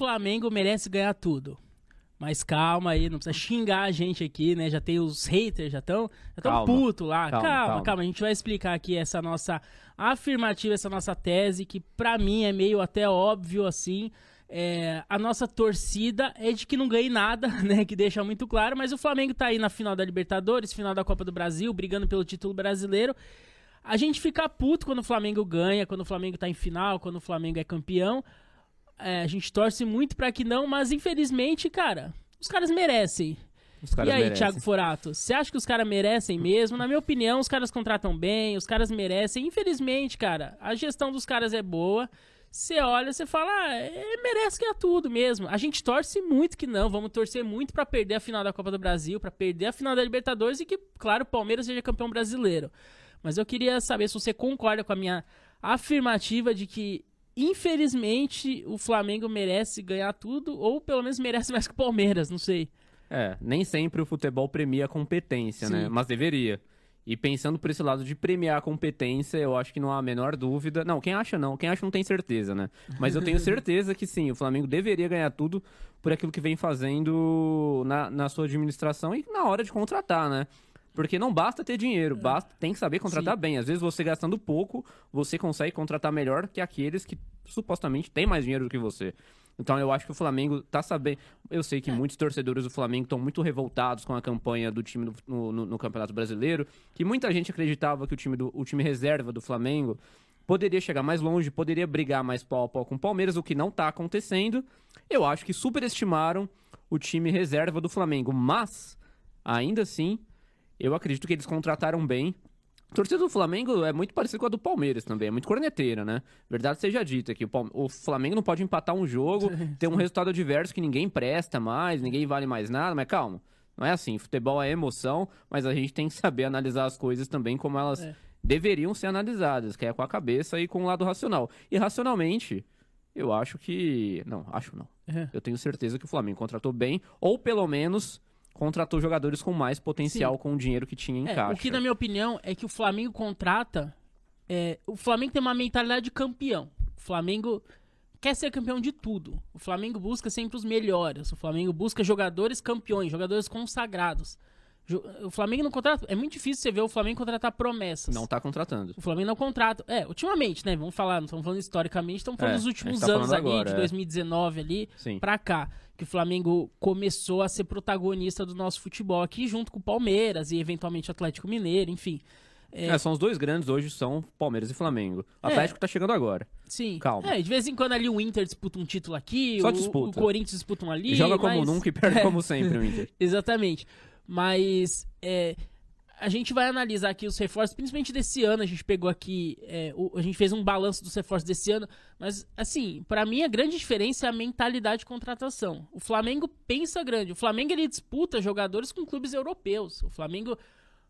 Flamengo merece ganhar tudo. Mas calma aí, não precisa xingar a gente aqui, né? Já tem os haters, já estão já tão puto lá. Calma, Calma, calma, calma. A gente vai explicar aqui essa nossa afirmativa, essa nossa tese, que pra mim é meio até óbvio assim. É, a nossa torcida é de que não ganhe nada, né? Que deixa muito claro, mas o Flamengo tá aí na final da Libertadores, final da Copa do Brasil, brigando pelo título brasileiro. A gente fica puto quando o Flamengo ganha, quando o Flamengo tá em final, quando o Flamengo é campeão. É, a gente torce muito pra que não, mas infelizmente, cara, os caras merecem. Os caras e aí, merecem. Thiago Forato, você acha que os caras merecem mesmo? Na minha opinião, os caras contratam bem, os caras merecem. Infelizmente, cara, a gestão dos caras é boa. Você olha, você fala, ah, é, merece ganhar tudo mesmo. A gente torce muito que não, vamos torcer muito pra perder a final da Copa do Brasil, pra perder a final da Libertadores e que, claro, o Palmeiras seja campeão brasileiro. Mas eu queria saber se você concorda com a minha afirmativa de que, infelizmente, o Flamengo merece ganhar tudo, ou pelo menos merece mais que o Palmeiras, não sei. É, nem sempre o futebol premia a competência, né? Sim. Mas deveria. E pensando por esse lado de premiar a competência, eu acho que não há a menor dúvida. Não, quem acha não, quem acha não tem certeza, né? Mas eu tenho certeza que sim, o Flamengo deveria ganhar tudo por aquilo que vem fazendo na, na sua administração e na hora de contratar, né? Porque não basta ter dinheiro, basta, tem que saber contratar bem. Às vezes você gastando pouco, você consegue contratar melhor que aqueles que supostamente têm mais dinheiro do que você. Então eu acho que o Flamengo tá sabendo. Eu sei que muitos torcedores do Flamengo estão muito revoltados com a campanha do time do- no, no- no Campeonato Brasileiro, que muita gente acreditava que o time, do, o time reserva do Flamengo poderia chegar mais longe, poderia brigar mais pau a pau com o Palmeiras, o que não tá acontecendo. Eu acho que superestimaram o time reserva do Flamengo, mas ainda assim, eu acredito que eles contrataram bem. A torcida do Flamengo é muito parecida com a do Palmeiras também, é muito corneteira, né? Verdade seja dita, que o, Palme- o Flamengo não pode empatar um jogo, ter um resultado adverso que ninguém presta mais, ninguém vale mais nada, mas calma. Não é assim, futebol é emoção, mas a gente tem que saber analisar as coisas também como elas É. deveriam ser analisadas, que é com a cabeça e com o lado racional. E racionalmente, eu acho que. Não, acho não. É. Eu tenho certeza que o Flamengo contratou bem, ou pelo menos contratou jogadores com mais potencial com o dinheiro que tinha em É, caixa. o que, na minha opinião, é que o Flamengo contrata. é, o Flamengo tem uma mentalidade de campeão. O Flamengo quer ser campeão de tudo. O Flamengo busca sempre os melhores. O Flamengo busca jogadores campeões, jogadores consagrados. O Flamengo não contrata. É muito difícil você ver o Flamengo contratar promessas. Não tá contratando. O Flamengo não contrata. É, ultimamente, né? Vamos falar, não estamos falando historicamente, estamos falando É, dos últimos tá anos ali, agora, de é. 2019 ali Sim. pra cá. Que o Flamengo começou a ser protagonista do nosso futebol aqui, junto com o Palmeiras e eventualmente o Atlético Mineiro, enfim. É, É, são os dois grandes hoje, são Palmeiras e Flamengo. O É. Atlético tá chegando agora. sim. calma. É, de vez em quando ali o Inter disputa um título aqui, Só o, disputa. o Corinthians disputa um ali. Joga como mas- nunca e perde É. como sempre o Inter. Exatamente. Mas é, a gente vai analisar aqui os reforços, principalmente desse ano. A gente pegou aqui, é, o- a gente fez um balanço dos reforços desse ano. Mas, assim, pra mim a grande diferença é a mentalidade de contratação. O Flamengo pensa grande. O Flamengo ele disputa jogadores com clubes europeus. O Flamengo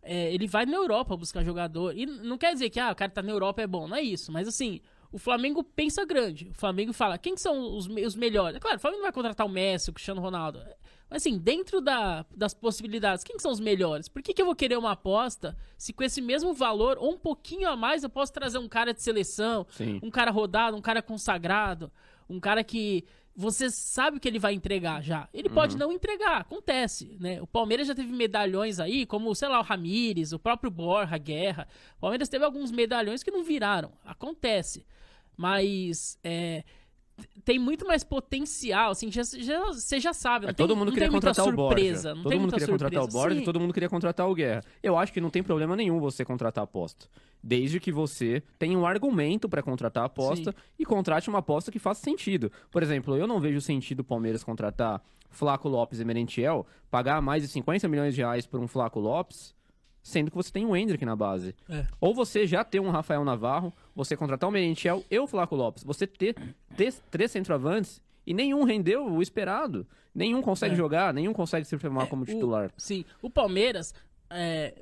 é, ele vai na Europa buscar jogador. E não quer dizer que ah, o cara tá na Europa é bom, não é isso. Mas assim, o Flamengo pensa grande. O Flamengo fala, quem que são os, os melhores? É claro, o Flamengo não vai contratar o Messi, o Cristiano Ronaldo. Mas assim, dentro da- das possibilidades, quem que são os melhores? Por que, que eu vou querer uma aposta se com esse mesmo valor, ou um pouquinho a mais, eu posso trazer um cara de seleção, Sim. um cara rodado, um cara consagrado, um cara que você sabe que ele vai entregar já. Ele pode não entregar, acontece, né? O Palmeiras já teve medalhões aí, como, sei lá, o Ramires, o próprio Borja, Guerra. O Palmeiras teve alguns medalhões que não viraram, acontece. Mas é, tem muito mais potencial, assim, já, já- você já sabe. É, todo tem, mundo queria contratar o Borja. surpresa, não todo mundo queria contratar o surpresa. Borja Sim. e todo mundo queria contratar o Guerra. Eu acho que não tem problema nenhum você contratar a aposta. Desde que você tenha um argumento pra contratar a aposta e contrate uma aposta que faça sentido. Por exemplo, eu não vejo sentido o Palmeiras contratar Flaco Lopes e Merentiel, pagar mais de 50 milhões de reais por um Flaco Lopes, sendo que você tem um Hendrick na base. É. Ou você já ter um Rafael Navarro, você contratar o Merentiel e o Flaco Lopes, você ter, ter três centroavantes e nenhum rendeu o esperado. Nenhum consegue É. jogar, nenhum consegue se firmar É, como o- titular. sim, o Palmeiras, é,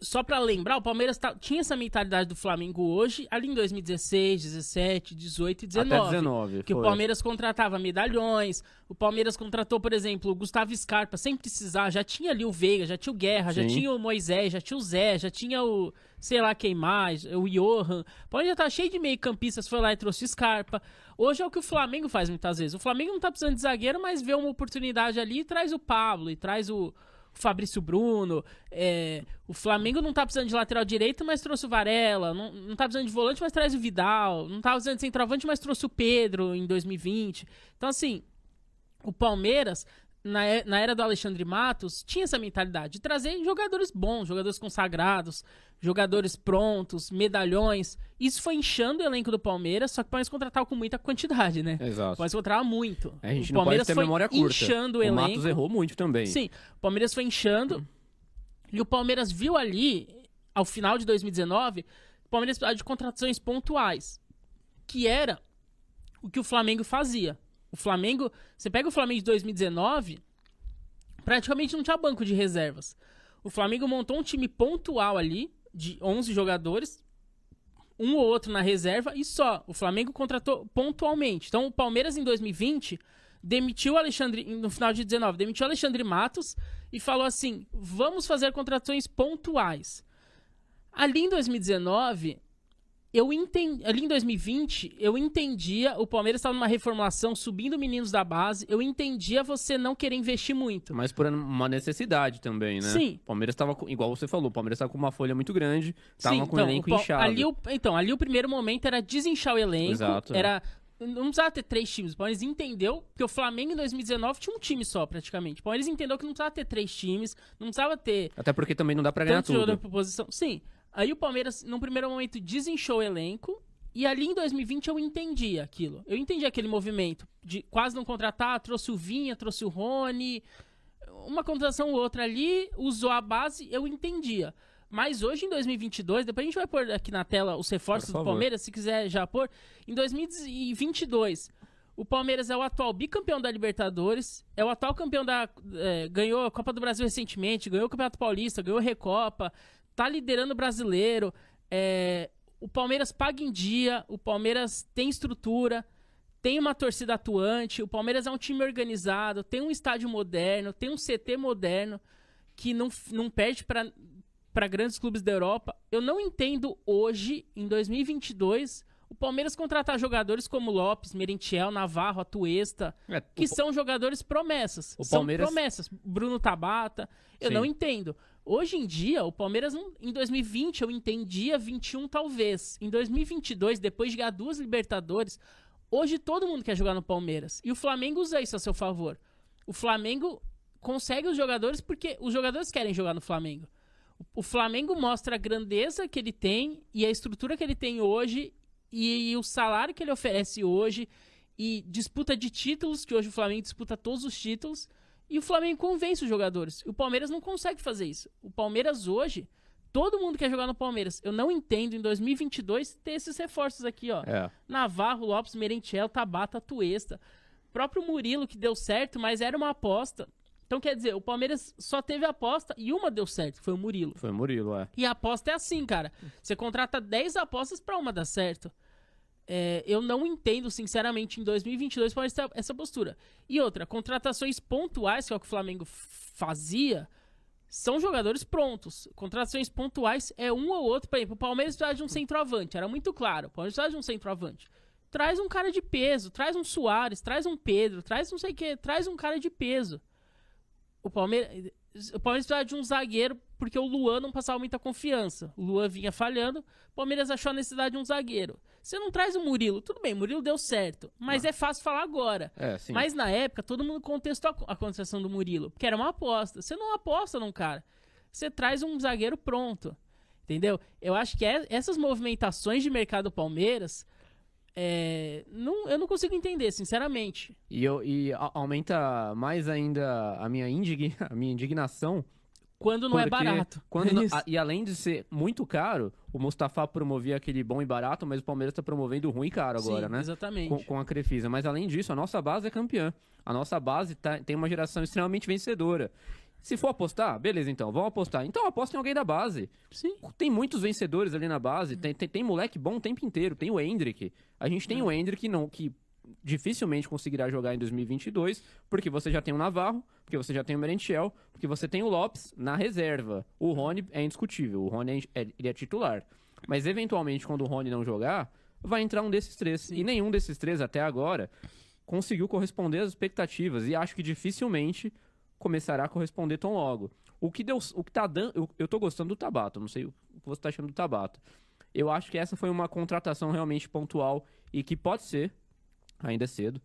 só pra lembrar, o Palmeiras tá- tinha essa mentalidade do Flamengo hoje, ali em 2016, 17, 18 e 19. Até 19. Que o foi. Palmeiras contratava medalhões, o Palmeiras contratou, por exemplo, o Gustavo Scarpa sem precisar, já tinha ali o Veiga, já tinha o Guerra, já Sim. tinha o Moisés, já tinha o Zé, já tinha o, sei lá quem mais, o Johan. O Palmeiras já tá cheio de meio campistas, foi lá e trouxe o Scarpa. Hoje é o que o Flamengo faz muitas vezes. O Flamengo não tá precisando de zagueiro, mas vê uma oportunidade ali e traz o Pablo, e traz o... Fabrício Bruno, é, o Flamengo não tá precisando de lateral direito, mas trouxe o Varela, não, não tá precisando de volante, mas traz o Vidal, não tá precisando de centroavante, mas trouxe o Pedro em 2020. Então, assim, o Palmeiras, na, e- na era do Alexandre Matos, tinha essa mentalidade de trazer jogadores bons, jogadores consagrados, jogadores prontos, medalhões. Isso foi inchando o elenco do Palmeiras, só que o Palmeiras contratava com muita quantidade, né? O Exato. Palmeiras contratava muito. A gente o não pode Palmeiras ter foi memória curta. inchando o o elenco. Matos errou muito também. Sim, o Palmeiras foi inchando. E o Palmeiras viu ali, ao final de 2019, o Palmeiras precisava de contratações pontuais. Que era o que o Flamengo fazia. O Flamengo. Você pega o Flamengo de 2019, praticamente não tinha banco de reservas. O Flamengo montou um time pontual ali, de 11 jogadores, um ou outro na reserva e só. O Flamengo contratou pontualmente. Então o Palmeiras em 2020 demitiu Alexandre, no final de 19, demitiu Alexandre Matos e falou assim: vamos fazer contratações pontuais. Ali em 2019, eu entendi. Ali em 2020, eu entendia. O Palmeiras estava numa reformulação, subindo meninos da base. Eu entendia você não querer investir muito. Mas por uma necessidade também, né? Sim. O Palmeiras tava, com- igual você falou, o Palmeiras tava com uma folha muito grande, tava Sim, com o elenco o inchado. Ali o, então, ali o primeiro momento era desinchar o elenco. Exato, é. Era. Não precisava ter três times. O Palmeiras entendeu que o Flamengo em 2019 tinha um time só, praticamente. O Palmeiras entendeu que não precisava ter três times, não precisava ter Até porque também não dá pra ganhar tudo. posição. Sim. Aí o Palmeiras, num primeiro momento, desinchou o elenco. E ali em 2020 eu entendi aquilo. Eu entendi aquele movimento de quase não contratar, trouxe o Vinha, trouxe o Rony, uma contratação ou outra ali, usou a base, eu entendia. Mas hoje, em 2022, depois a gente vai pôr aqui na tela os reforços do. Palmeiras, se quiser já pôr. Em 2022, o Palmeiras é o atual bicampeão da Libertadores, é o atual campeão da. é, ganhou a Copa do Brasil recentemente, ganhou o Campeonato Paulista, ganhou a Recopa, tá liderando o brasileiro. é, o Palmeiras paga em dia, o Palmeiras tem estrutura, tem uma torcida atuante, o Palmeiras é um time organizado, tem um estádio moderno, tem um CT moderno que não, não perde para grandes clubes da Europa. Eu não entendo hoje, em 2022, o Palmeiras contratar jogadores como Lopes, Merentiel, Navarro, Atuesta, É, que o- são jogadores promessas. O são Palmeiras- promessas. Bruno Tabata. Eu Sim. não entendo. Hoje em dia, o Palmeiras, não- em 2020, eu entendia, 21 talvez. Em 2022, depois de ganhar duas Libertadores, hoje todo mundo quer jogar no Palmeiras. E o Flamengo usa isso a seu favor. O Flamengo consegue os jogadores porque os jogadores querem jogar no Flamengo. O- Flamengo mostra a grandeza que ele tem e a estrutura que ele tem hoje e, o salário que ele oferece hoje e disputa de títulos, que hoje o Flamengo disputa todos os títulos, e o Flamengo convence os jogadores. O Palmeiras não consegue fazer isso. O Palmeiras hoje, todo mundo quer jogar no Palmeiras. Eu não entendo em 2022 ter esses reforços aqui, ó. É. Navarro, Lopes, Merentiel, Tabata, Tuesta. Próprio Murilo que deu certo, mas era uma aposta. Então quer dizer, o Palmeiras só teve aposta e uma deu certo, foi o Murilo. Foi o Murilo, é. E a aposta é assim, cara. Você contrata 10 apostas pra uma dar certo. É, eu não entendo, sinceramente, em 2022 qual é essa, essa postura. E outra, contratações pontuais, que é o que o Flamengo fazia, são jogadores prontos. Contratações pontuais é um ou outro. Por exemplo, o Palmeiras precisava de um centroavante, era muito claro. O Palmeiras precisava de um centroavante. Traz um cara de peso, traz um Soares, traz um Pedro, traz não sei o que, traz um cara de peso. O Palmeiras, o Palmeiras precisava de um zagueiro porque o Luan não passava muita confiança. O Luan vinha falhando, o Palmeiras achou a necessidade de um zagueiro. Você não traz o Murilo, tudo bem, Murilo deu certo, mas é fácil falar agora. É. Mas na época, todo mundo contestou a, a contratação do Murilo, porque era uma aposta. Você não aposta num cara, você traz um zagueiro pronto. Entendeu? Eu acho que é- essas movimentações de mercado do Palmeiras, é, não, eu não consigo entender, sinceramente. E, eu, e aumenta mais ainda a minha, indigna, a minha indignação. Quando não é porque barato. Quando É não- e além de ser muito caro, o Mustafa promovia aquele bom e barato, mas o Palmeiras tá promovendo ruim e caro agora, Sim, né? Exatamente. Com, com a Crefisa. Mas além disso, a nossa base é campeã. A nossa base tá- tem uma geração extremamente vencedora. Se for apostar, beleza então, vamos apostar. Então aposta em alguém da base. Sim. Tem muitos vencedores ali na base, tem, tem, tem moleque bom o tempo inteiro, tem o Hendrick. A gente tem o Hendrick não, que dificilmente conseguirá jogar em 2022, porque você já tem o Navarro, porque você já tem o Merentiel, porque você tem o Lopes na reserva. O Rony é indiscutível, o Rony é, é- ele é titular. Mas eventualmente, quando o Rony não jogar, vai entrar um desses três. E nenhum desses três, até agora, conseguiu corresponder às expectativas. E acho que dificilmente começará a corresponder tão logo. O que deu. O que tá dando. Eu, eu tô gostando do Tabata, não sei o que você tá achando do Tabata. Eu acho que essa foi uma contratação realmente pontual e que pode ser, ainda é cedo,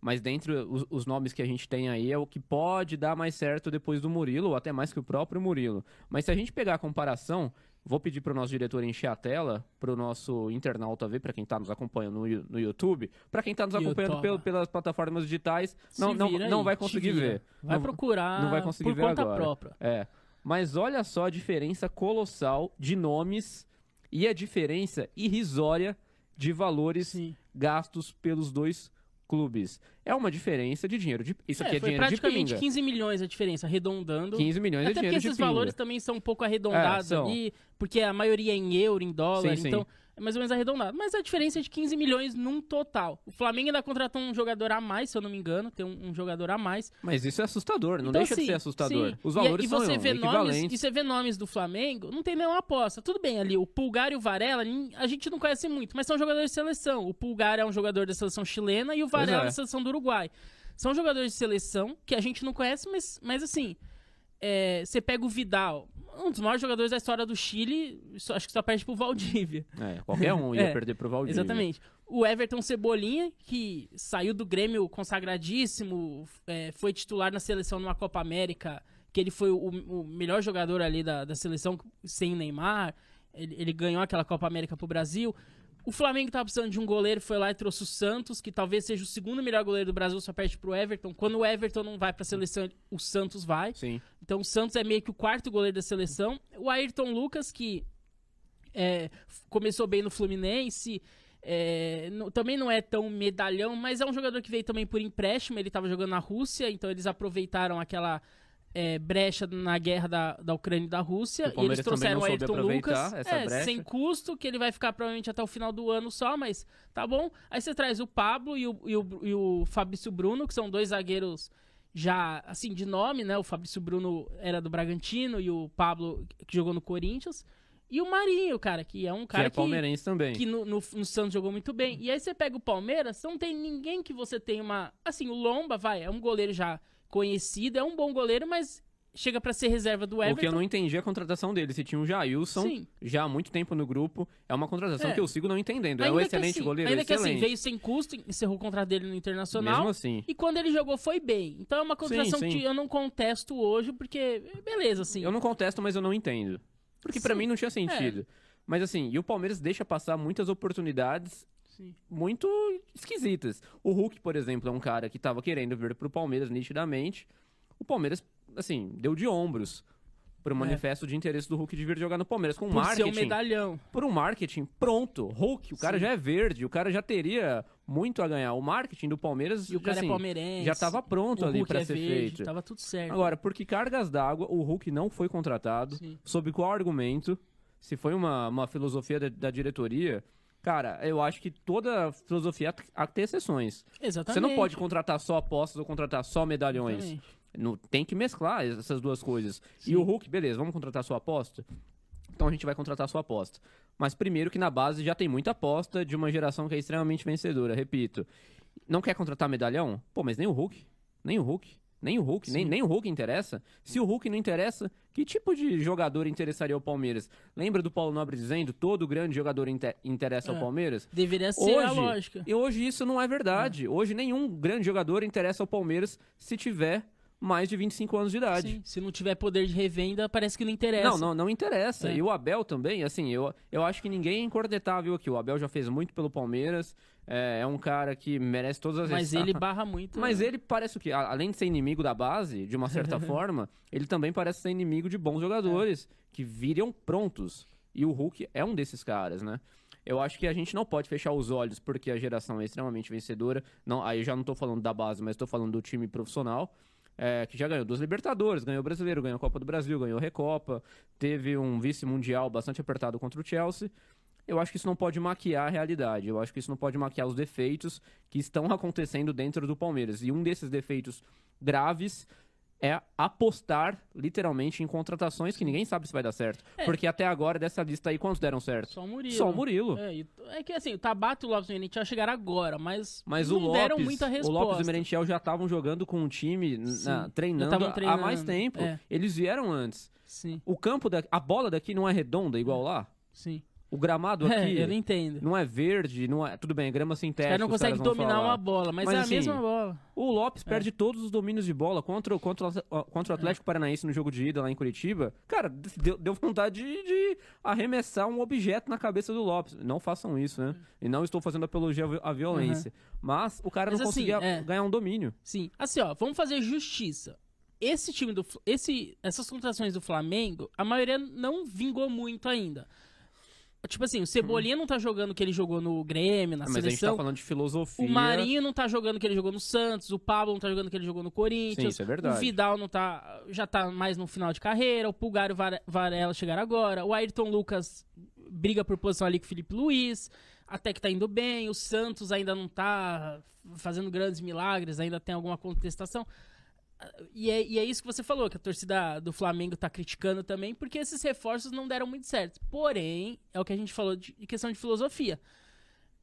mas dentre os, os nomes que a gente tem aí é o que pode dar mais certo depois do Murilo, ou até mais que o próprio Murilo. Mas se a gente pegar a comparação, vou pedir para o nosso diretor encher a tela, para o nosso internauta ver, para quem está nos acompanhando no, no YouTube, para quem está nos acompanhando pelo- pelas plataformas digitais, não, não, vira não aí, vai conseguir ver. Vai Não- procurar não vai conseguir por ver conta agora. própria. É. Mas olha só a diferença colossal de nomes e a diferença irrisória de valores Sim. gastos pelos dois clubes. É uma diferença de dinheiro. De... Isso aqui é, dinheiro de praticamente pinga. 15 milhões a diferença, arredondando. 15 milhões é Até porque dinheiro de esses pinga. valores também são um pouco arredondados É, são. ali, porque a maioria é em euro, em dólar, Sim, sim. É mais ou menos arredondado. Mas a diferença é de 15 milhões num total. O Flamengo ainda contratou um jogador a mais, se eu não me engano, tem um, um jogador a mais. Mas isso é assustador, não Então, deixa de assim, ser assustador. sim. Os E- valores e, você são vê nomes. E você vê nomes do Flamengo, não tem nenhuma aposta. Tudo bem ali, o Pulgar e o Varela, a gente não conhece muito, mas são jogadores de seleção. O Pulgar é um jogador da seleção chilena e o Varela é. da seleção do Uruguai. São jogadores de seleção que a gente não conhece, mas, mas assim, é, você pega o Vidal, um dos maiores jogadores da história do Chile, acho que só perde pro Valdívia. É, qualquer um ia É, perder pro Valdívia. Exatamente. O Everton Cebolinha, que saiu do Grêmio consagradíssimo, é, foi titular na seleção numa Copa América, que ele foi o, o melhor jogador ali da, da seleção sem Neymar. Ele, ele ganhou aquela Copa América pro Brasil. O Flamengo tava precisando de um goleiro, foi lá e trouxe o Santos, que talvez seja o segundo melhor goleiro do Brasil, só perde pro Everton. Quando o Everton não vai pra seleção, o Santos vai. Sim. Então o Santos é meio que o quarto goleiro da seleção. O Ayrton Lucas, que é, começou bem no Fluminense, é, não- também não é tão medalhão, mas é um jogador que veio também por empréstimo. Ele estava jogando na Rússia, então eles aproveitaram aquela é, brecha na guerra da, da Ucrânia e da Rússia. E eles trouxeram o Ayrton Lucas, é, sem custo, que ele vai ficar provavelmente até o final do ano só, mas tá bom. Aí você traz o Pablo e o, e o, e o Fabrício Bruno, que são dois zagueiros já, assim, de nome, né? O Fabrício Bruno era do Bragantino e o Pablo, que jogou no Corinthians. E o Marinho, cara, que é um Que cara é palmeirense também. que no, no, no Santos jogou muito bem. E aí você pega o Palmeiras, não tem ninguém que você tenha uma. Assim, o Lomba, vai, é um goleiro já conhecido, é um bom goleiro, mas chega pra ser reserva do O que eu Everton. não entendi é a contratação dele. Se tinha um Jailson Sim. já há muito tempo no grupo, é uma contratação É. que eu sigo não entendendo. É um Ainda excelente assim- goleiro, Ainda que assim, excelente. veio sem custo, encerrou o contrato dele no Internacional. Mesmo assim. E quando ele jogou foi bem. Então é uma contratação sim. que eu não contesto hoje, porque beleza, assim. Eu não contesto, mas eu não entendo. Porque Sim. É. mim não tinha sentido. Mas assim, e o Palmeiras deixa passar muitas oportunidades Sim. muito esquisitas. O Hulk, por exemplo, é um cara que tava querendo vir pro Palmeiras nitidamente. O Palmeiras, assim, deu de ombros pro manifesto de interesse do Hulk de vir jogar no Palmeiras com É. por ser marketing. um medalhão. por um marketing pronto. Hulk, o cara Sim. já é verde, o cara já teria muito a ganhar. O marketing do Palmeiras E o cara assim, é palmeirense. já estava pronto o ali para é ser verde, feito. Tava tudo certo. Agora, por que cargas d'água o Hulk não foi contratado? Sim. Sob qual argumento? Se foi uma, uma filosofia da, da diretoria? Cara, eu acho que toda filosofia há que ter exceções. Exatamente. Você não pode contratar só apostas ou contratar só medalhões. Exatamente. Não, tem que mesclar essas duas coisas. Sim. E o Hulk, beleza, vamos contratar sua aposta? Então a gente vai contratar sua aposta. Mas primeiro que na base já tem muita aposta de uma geração que é extremamente vencedora, repito. Não quer contratar medalhão? Pô, mas nem o Hulk. Nem o Hulk. Nem o Hulk, nem, Sim. nem o Hulk interessa. Se o Hulk não interessa, que tipo de jogador interessaria ao Palmeiras? Lembra do Paulo Nobre dizendo todo grande jogador inte- interessa ao É. Palmeiras? Deveria ser a Hoje, lógica. E hoje isso não é verdade. Hoje nenhum grande jogador interessa ao Palmeiras se tiver mais de 25 anos de idade. Sim, se não tiver poder de revenda, parece que não interessa. Não, não, não interessa. É. E o Abel também, assim, eu, eu acho que ninguém é incordetável aqui. O Abel já fez muito pelo Palmeiras. É, é um cara que merece todas as Mas ele barra muito. Mas né? ele parece o quê? Além de ser inimigo da base, de uma certa forma, ele também parece ser inimigo de bons jogadores que viriam prontos. E o Hulk é um desses caras, né? Eu acho que a gente não pode fechar os olhos porque a geração é extremamente vencedora. Não, aí eu já não tô falando da base, mas tô falando do time profissional. É, que já ganhou duas Libertadores, ganhou o Brasileiro, ganhou a Copa do Brasil, ganhou a Recopa, teve um vice-mundial bastante apertado contra o Chelsea. Eu acho que isso não pode maquiar a realidade. Eu acho que isso não pode maquiar os defeitos que estão acontecendo dentro do Palmeiras. E um desses defeitos graves é apostar literalmente em contratações que ninguém sabe se vai dar certo. É. Porque até agora, dessa lista aí, quantos deram certo? Só o Murilo. Só o Murilo. É, e- é que assim, o Tabata e o Lopes Merentiel chegaram agora, mas, Mas não o Lopes, deram muita o resposta. Lopes e o Merentiel já estavam jogando com o time, na- treinando, tavam há treinando, mais tempo. é. Eles vieram antes. Sim, O campo, da, a bola daqui não é redonda igual lá. sim. O gramado É, aqui eu não entendo. não é verde, não é. Tudo bem, é grama sintética. caras não vão dominar falar. uma bola, mas, Mas, é a assim, mesma bola. O Lopes perde todos os domínios de bola contra, o- contra, contra o Atlético Paranaense no jogo de ida lá em Curitiba. Cara, deu, deu vontade de, de arremessar um objeto na cabeça do Lopes. Não façam isso, né? E não estou fazendo apologia à vi- à violência. Mas o cara Mas não assim, conseguia é. ganhar um domínio. Sim. Assim, ó, vamos fazer justiça. Esse time do esse essas contratações do Flamengo, a maioria não vingou muito ainda. Tipo assim, o Cebolinha não tá jogando o que ele jogou no Grêmio, na Mas a gente tá seleção. falando de filosofia. O Marinho não tá jogando o que ele jogou no Santos, o Pablo não tá jogando o que ele jogou no Corinthians. Sim, isso é verdade. O Vidal não tá, já tá mais no final de carreira, o Pulgar e o Vare- Varela chegaram agora, o Ayrton Lucas briga por posição ali com o Felipe Luiz, até que tá indo bem, o Santos ainda não tá fazendo grandes milagres, ainda tem alguma contestação. E é, e é isso que você falou, que a torcida do Flamengo tá criticando também, porque esses reforços não deram muito certo. Porém, é o que a gente falou de, de questão de filosofia.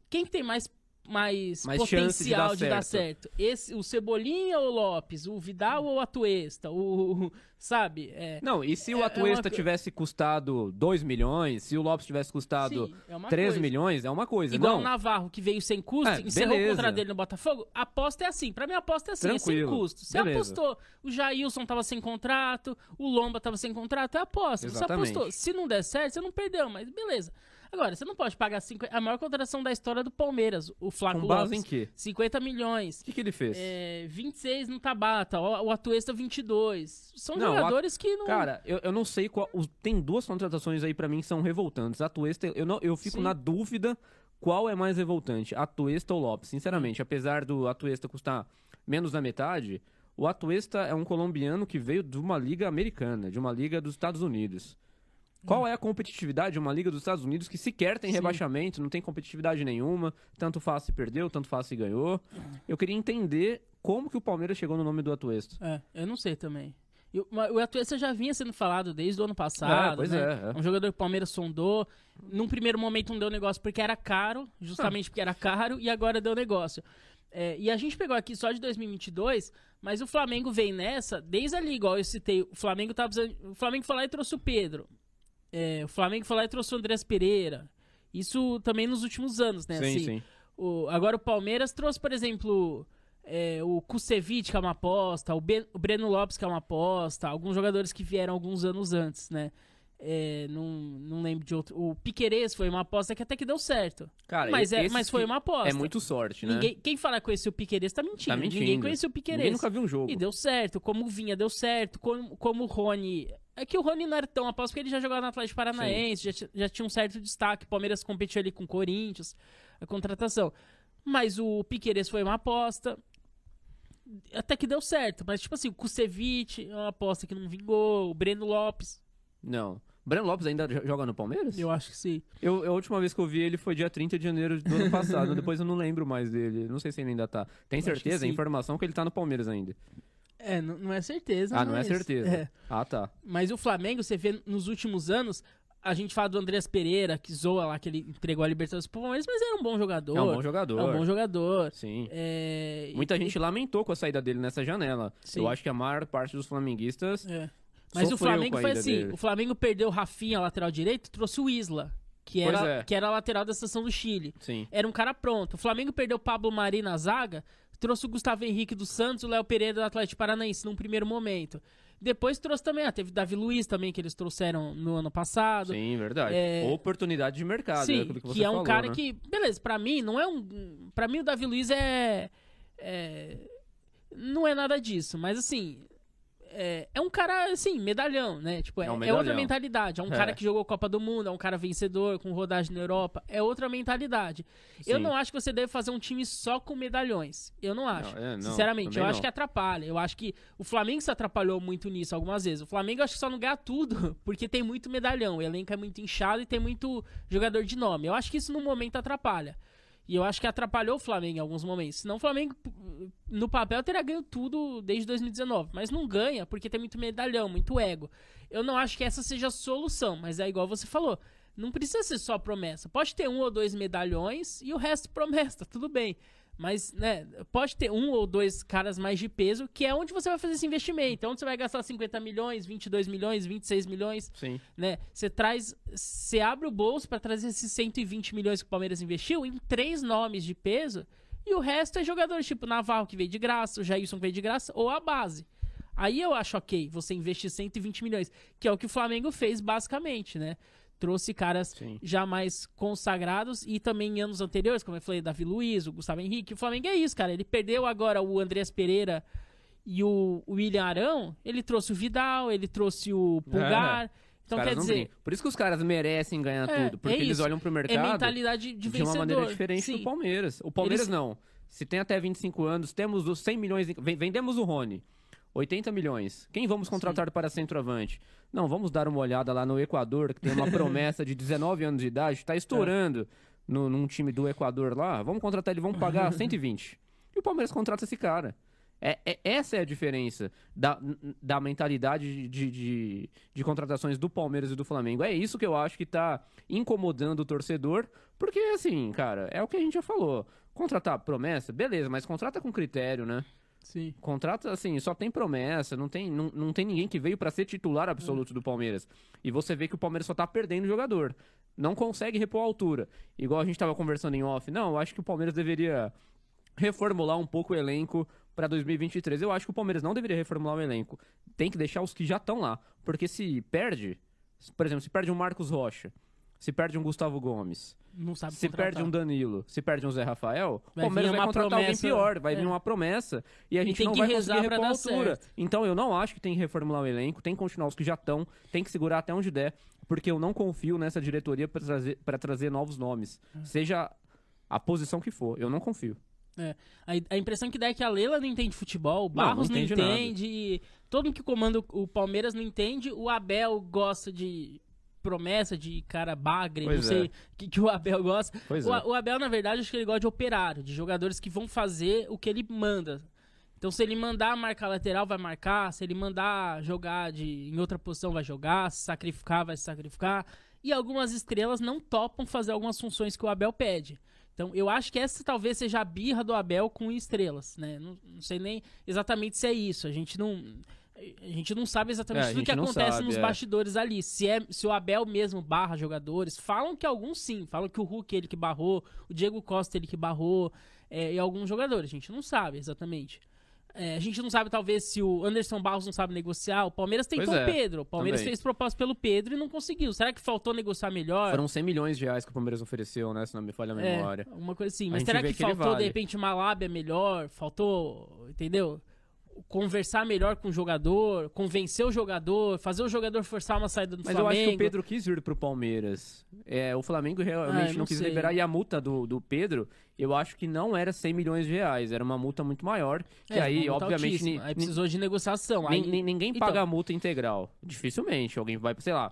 Quem tem mais, mais, Mais chance de potencial dar de dar certo. Esse, o Cebolinha ou o Lopes? O Vidal ou o Atuesta? O, sabe? É, Não, e se É- o é Atuesta uma co- tivesse custado 2 milhões, se o Lopes tivesse custado sim, é uma 3 coisa. milhões, é uma coisa. Igual não. o Navarro, que veio sem custo, É, encerrou beleza. o contrato dele no Botafogo. A aposta é assim. Pra mim, a aposta é assim, é sem Tranquilo. custo. Você Beleza. apostou, o Jailson tava sem contrato, o Lomba tava sem contrato, é aposta. Exatamente. Você apostou. Se não der certo, você não perdeu, mas beleza. Agora, você não pode pagar 50, a maior contratação da história do Palmeiras, o Flaco Com base Lopes. em quê? 50 milhões. O que, que ele fez? É, 26 no Tabata, o, o Atuesta 22. São Não, jogadores que não. Cara, eu, eu não sei qual. tem duas contratações aí pra mim que são revoltantes. A Tuesta, eu, não, eu fico Sim. na dúvida qual é mais revoltante, a Tuesta ou Lopes. Sinceramente, apesar do Atuesta custar menos da metade, o Atuesta é um colombiano que veio de uma liga americana, de uma liga dos Estados Unidos. Qual é a competitividade de uma liga dos Estados Unidos que sequer tem Sim. rebaixamento, não tem competitividade nenhuma, tanto faz se perdeu, tanto faz se ganhou. Eu queria entender como que o Palmeiras chegou no nome do Atuesta. É, eu não sei também. E o- Atuesta já vinha sendo falado desde o ano passado. É, pois né? é, é. Um jogador que o Palmeiras sondou. Num primeiro momento não deu negócio porque era caro, justamente porque era caro, e agora deu negócio. É, e a gente pegou aqui só de 2022, mas o Flamengo vem nessa, desde ali, igual eu citei, o Flamengo tá precisando, O Flamengo foi lá e trouxe o Pedro. É, o Flamengo foi lá e trouxe o Andrés Pereira. Isso também nos últimos anos, né? sim, assim, sim. o- agora o Palmeiras trouxe, por exemplo, é, o Kusevich, que é uma aposta, o, Ben- o Breno Lopes, que é uma aposta, alguns jogadores que vieram alguns anos antes, né? É, não, não lembro de outro. O Piquerez foi uma aposta que até que deu certo. Cara, mas, é, mas foi que- uma aposta. É muito sorte, né? Ninguém, quem fala conhecer o Piquerez tá mentindo. Tá mentindo. Ninguém conhecia o Ninguém Piquerez. nunca viu um jogo. E deu certo. Como o Vinha deu certo. Como, como o Rony. É que o Rony não era tão aposta porque ele já jogava no Atlético Paranaense, já, já tinha um certo destaque. O Palmeiras competiu ali com o Corinthians, a contratação. Mas o Piqueires foi uma aposta. Até que deu certo. Mas, tipo assim, o Kusevich é uma aposta que não vingou. O Breno Lopes, Não. Breno Lopes ainda jo- joga no Palmeiras? eu acho que sim. Eu, a última vez que eu vi ele foi dia 30 de janeiro do ano passado. Depois eu não lembro mais dele. Não sei se ele ainda tá. Tem Eu acho que certeza? sim. Informação que ele tá no Palmeiras ainda. É, não, não é certeza. Ah, não é certeza. é. Ah, tá. Mas o Flamengo, você vê nos últimos anos, a gente fala do Andreas Pereira, que zoa lá, que ele entregou a Libertadores pro Palmeiras, mas era um bom jogador. É um bom jogador. É um bom jogador. Sim. É, Muita e- gente lamentou com a saída dele nessa janela. Sim. Eu acho que a maior parte dos flamenguistas. é. Mas o Flamengo foi assim: dele. o Flamengo perdeu o Rafinha, lateral direito, trouxe o Isla, que era, é. que era lateral da seleção do Chile. Sim. Era um cara pronto. O Flamengo perdeu o Pablo Mari na zaga, trouxe o Gustavo Henrique do Santos, o Léo Pereira do Atlético Paranaense num primeiro momento. Depois trouxe também, ah, teve Davi Luiz também, que eles trouxeram no ano passado. Sim, verdade. É- Oportunidade de mercado. é Sim, aquilo que, que, é um falou, cara né? que, beleza, pra mim não é um, Pra mim o Davi Luiz é, é não é nada disso, mas assim, é, é um cara, assim, medalhão, né? Tipo, é, É um é outra medalhão. mentalidade. É um É. cara que jogou Copa do Mundo, é um cara vencedor, com rodagem na Europa. É outra mentalidade. Eu Sim. não acho que você deve fazer um time só com medalhões. Eu não acho. Não, é, não, Sinceramente, eu também acho não. que atrapalha. Eu acho que o Flamengo se atrapalhou muito nisso algumas vezes. O Flamengo eu acho que só não ganha tudo porque tem muito medalhão. O elenco é muito inchado e tem muito jogador de nome. Eu acho que isso no momento atrapalha. E eu acho que atrapalhou o Flamengo em alguns momentos. Senão o Flamengo, no papel, teria ganho tudo desde 2019. Mas não ganha porque tem muito medalhão, muito ego. Eu não acho que essa seja a solução, mas é igual você falou. Não precisa ser só promessa. Pode ter um ou dois medalhões e o resto promessa, tudo bem. Mas, né, pode ter um ou dois caras mais de peso, que é onde você vai fazer esse investimento. É onde você vai gastar 50 milhões, 22 milhões, 26 milhões Sim. né? Você traz, você abre o bolso pra trazer esses 120 milhões que o Palmeiras investiu em três nomes de peso e o resto é jogadores tipo Navarro que veio de graça, o Jailson que veio de graça ou a base. Aí eu acho ok você investir 120 milhões, que é o que o Flamengo fez basicamente, né? Trouxe caras Sim. já mais consagrados e também em anos anteriores, como eu falei, Davi Luiz, o Gustavo Henrique. O Flamengo é isso, cara. Ele perdeu agora o Andrés Pereira e o William Arão. Ele trouxe o Vidal, ele trouxe o Pulgar. Então Os caras quer dizer. Por isso que os caras merecem ganhar É, tudo. Porque é eles olham pro é mercado mentalidade de de uma maneira diferente Sim. do Palmeiras. O Palmeiras Eles- não. Se tem até 25 anos, temos os 100 milhões. em- ven- Vendemos o Rony. 80 milhões. Quem vamos contratar para centroavante? Não, vamos dar uma olhada lá no Equador, que tem uma promessa de 19 anos de idade, está estourando no, num time do Equador lá. Vamos contratar ele, vamos pagar 120. E o Palmeiras contrata esse cara. É, é- essa é a diferença da, da mentalidade de, de, de contratações do Palmeiras e do Flamengo. É isso que eu acho que tá incomodando o torcedor, porque assim, cara, é o que a gente já falou. Contratar promessa, beleza, mas contrata com critério, né? Sim. Contrata, assim, só tem promessa, não tem, não, não tem ninguém que veio pra ser titular absoluto do Palmeiras. E você vê que o Palmeiras só tá perdendo jogador. Não consegue repor a altura. Igual a gente tava conversando em off. Não, eu acho que o Palmeiras deveria reformular um pouco o elenco pra 2023. Eu acho que o Palmeiras não deveria reformular o elenco. Tem que deixar os que já estão lá. Porque se perde, por exemplo, se perde um Marcos Rocha, se perde um Gustavo Gomes, Não sabe se contratar. perde um Danilo, se perde um Zé Rafael, o Palmeiras vai uma contratar alguém promessa, pior, vai é. vir uma promessa e a gente tem não que vai conseguir pra repor a altura. certo. Então eu não acho que tem que reformular o elenco, tem que continuar os que já estão, tem que segurar até onde der, porque eu não confio nessa diretoria para trazer, pra trazer novos nomes, É. seja a posição que for, eu não confio. É. A, a impressão que dá é que a Leila não entende futebol, o Barros não, entende entende, todo mundo que comanda o, o Palmeiras não entende, o Abel gosta de promessa de cara bagre, Pois não sei é. o que, que o Abel gosta. O, é. o Abel, na verdade, acho que ele gosta de operário, de jogadores que vão fazer o que ele manda. Então, se ele mandar marcar lateral, vai marcar. Se ele mandar jogar de, em outra posição, vai jogar. Se sacrificar, vai se sacrificar. E algumas estrelas não topam fazer algumas funções que o Abel pede. Então, eu acho que essa talvez seja a birra do Abel com estrelas, né? Não, não sei nem exatamente se é isso. A gente não... A gente não sabe exatamente É, tudo o que acontece sabe, nos é. bastidores ali. Se, é, se o Abel mesmo barra jogadores, falam que alguns sim. Falam que o Hulk é ele que barrou, o Diego Costa é ele que barrou, é, e alguns jogadores. A gente não sabe exatamente. É, a gente não sabe, talvez, se o Anderson Barros não sabe negociar. O Palmeiras tentou é, o Pedro. O Palmeiras também. fez proposta pelo Pedro e não conseguiu. Será que faltou negociar melhor? Foram 100 milhões de reais que o Palmeiras ofereceu, né, se não me falha a É, memória. uma coisa assim. Mas será que, que faltou, de vale. repente, uma lábia melhor? Faltou, entendeu? Conversar melhor com o jogador, convencer o jogador, fazer o jogador forçar uma saída do Mas eu Flamengo. acho que o Pedro quis vir pro Palmeiras. É, o Flamengo realmente Ah, eu não, não quis liberar. E a multa do, do Pedro, eu acho que não era 100 milhões de reais. Era uma multa muito maior. Que É, aí, obviamente, ni- aí precisou de negociação. Aí, ni- ninguém então, paga a multa integral. Dificilmente. Alguém vai, sei lá.